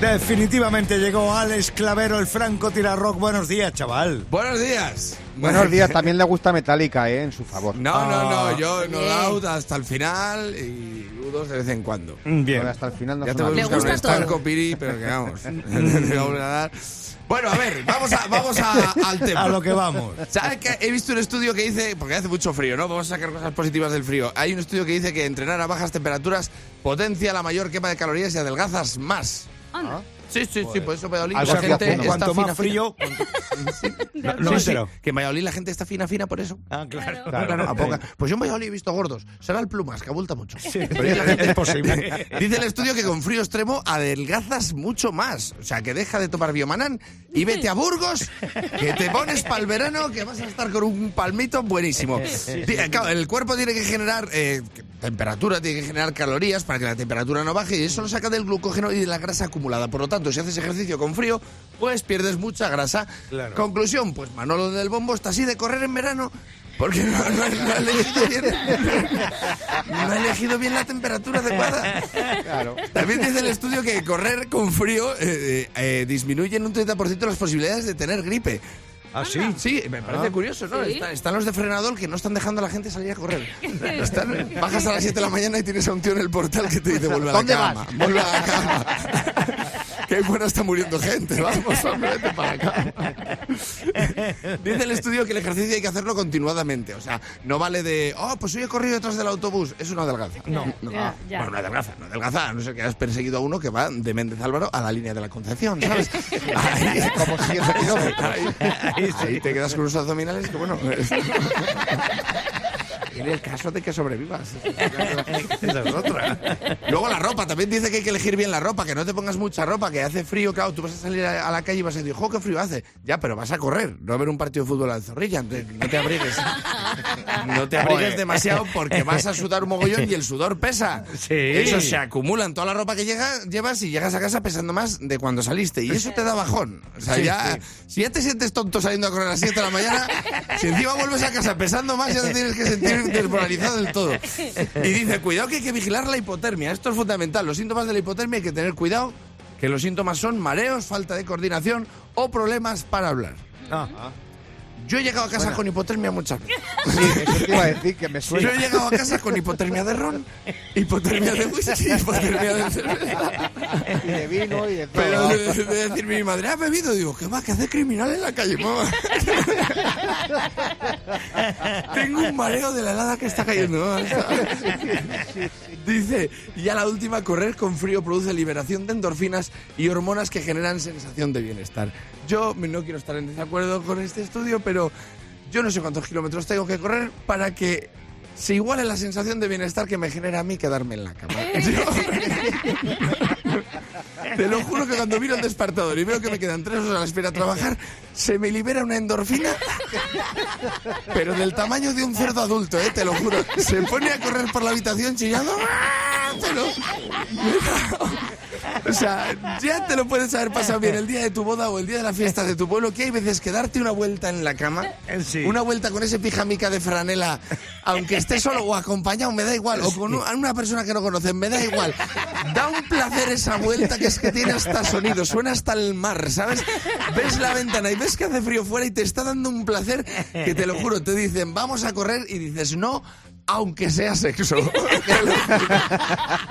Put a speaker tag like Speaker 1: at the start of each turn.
Speaker 1: Definitivamente llegó Alex Clavero, el franco tirarrock. Buenos días, chaval.
Speaker 2: Buenos días.
Speaker 3: Buenos días, también le gusta Metallica, ¿eh? En su favor.
Speaker 2: No, no, no,
Speaker 1: Ah.
Speaker 2: yo no out hasta el final y U2 de vez en cuando.
Speaker 1: Bien.
Speaker 3: Hasta el final no
Speaker 2: Ya te voy a buscar un estanco, Piri, pero que vamos. voy a dar. Bueno, a ver, vamos, a, vamos a- al tema.
Speaker 1: A lo que vamos.
Speaker 2: ¿Sabes que he visto un estudio que dice, porque hace mucho frío, ¿no? Vamos a sacar cosas positivas del frío. Hay un estudio que dice que entrenar a bajas temperaturas potencia la mayor quema de calorías y adelgazas más.
Speaker 4: Anda.
Speaker 2: Sí, sí, sí, por eso en Valladolid la gente está
Speaker 1: Cuanto
Speaker 2: fina,
Speaker 1: más frío.
Speaker 2: fina.
Speaker 1: No me
Speaker 2: Sí, sí, que en Valladolid la gente está fina, fina por eso.
Speaker 1: Ah, claro.
Speaker 2: Claro, poca. Pues yo en Valladolid he visto gordos. Será el plumas, que abulta mucho. Pero
Speaker 1: es posible.
Speaker 2: Dice el estudio que con frío extremo adelgazas mucho más. O sea, que deja de tomar biomanán y vete a Burgos, que te pones para el verano, que vas a estar con un palmito buenísimo. Di- claro, el cuerpo tiene que generar eh, temperatura, tiene que generar calorías para que la temperatura no baje y eso lo saca del glucógeno y de la grasa acumulada. Por lo tanto, si haces ejercicio con frío, pues pierdes mucha grasa.
Speaker 1: Claro.
Speaker 2: Conclusión, pues Manolo del Bombo está así de correr en verano. Porque no, no- no ha elegido bien, no ha elegido bien la temperatura adecuada.
Speaker 3: Claro.
Speaker 2: También dice el estudio que correr con frío eh, eh, disminuye en un 30% las posibilidades de tener gripe.
Speaker 1: ¿Ah, sí?
Speaker 2: Sí, me parece curioso, ¿no?
Speaker 4: Sí.
Speaker 2: Está- están los de frenador que no están dejando a la gente salir a correr. Están- bajas a las 7 de la mañana y tienes a un tío en el portal que te dice, vuelve a la
Speaker 3: ¿Dónde
Speaker 2: cama, vuelve a la cama. Qué bueno está muriendo gente, vamos, hombre, vete para cama. Dice el estudio que el ejercicio hay que hacerlo continuadamente. O sea, no vale de, oh, pues hoy he corrido detrás del autobús. Eso no adelgaza. No,
Speaker 4: Ya, ya.
Speaker 2: Bueno, no adelgaza, no adelgaza. A no ser que hayas perseguido a uno que va de Méndez Álvaro a la línea de la Concepción, ¿sabes? Ahí,
Speaker 3: Como siguiente kilómetro.
Speaker 2: ahí, ahí te quedas con unos abdominales que, bueno... En el caso de que sobrevivas. Esa es otra. Luego la ropa, también dice que hay que elegir bien la ropa, que no te pongas mucha ropa, que hace frío, claro, tú vas a salir a la calle y vas a decir, jo, qué frío hace. Ya, pero vas a correr, no a ver un partido de fútbol al zorrilla, no te abrigues. No te abrigues demasiado porque vas a sudar un mogollón y el sudor pesa.
Speaker 1: Sí.
Speaker 2: Eso se acumula en toda la ropa que llega, llevas y llegas a casa pesando más de cuando saliste. Y eso te da bajón. O sea,
Speaker 1: Sí,
Speaker 2: ya,
Speaker 1: sí.
Speaker 2: si ya te sientes tonto saliendo a correr a las 7 de la mañana, si encima vuelves a casa pesando más, ya te tienes que sentir desmoralizado del todo. Y dice, cuidado que hay que vigilar la hipotermia. Esto es fundamental. Los síntomas de la hipotermia hay que tener cuidado, que los síntomas son mareos, falta de coordinación o problemas para hablar.
Speaker 1: Ah.
Speaker 2: Yo he llegado a casa con hipotermia muchas veces.
Speaker 3: Sí, eso te iba a decir que me
Speaker 2: Yo
Speaker 3: suena.
Speaker 2: he llegado a casa con hipotermia de ron, hipotermia de whisky, hipotermia de cerveza.
Speaker 3: Y de vino y de todo.
Speaker 2: Pero de, de decir mi madre, ¿ha bebido? Digo, ¿qué más que hace criminal en la calle, mamá? Tengo un mareo de la helada que está cayendo. mamá. Dice, y a la última, correr con frío produce liberación de endorfinas y hormonas que generan sensación de bienestar. Yo no quiero estar en desacuerdo con este estudio, pero yo no sé cuántos kilómetros tengo que correr para que se iguale la sensación de bienestar que me genera a mí quedarme en la cama. Te lo juro que cuando miro el despertador y veo que me quedan tres horas a la espera a trabajar, se me libera una endorfina, pero del tamaño de un cerdo adulto, ¿eh? te lo juro. Se pone a correr por la habitación chillando. ¡ah! Pero, o sea, ya te lo puedes haber pasado bien el día de tu boda o el día de la fiesta de tu pueblo, que hay veces que darte una vuelta en la cama,
Speaker 1: Eh, sí.
Speaker 2: una vuelta con ese pijamica de franela, aunque esté solo o acompañado, me da igual, o con un- una persona que no conocen, me da igual. Da un placer esa vuelta que es que tiene hasta sonido, suena hasta el mar, ¿sabes? Ves la ventana y ves que hace frío fuera y te está dando un placer que te lo juro, te dicen, vamos a correr y dices, no. Aunque sea sexo.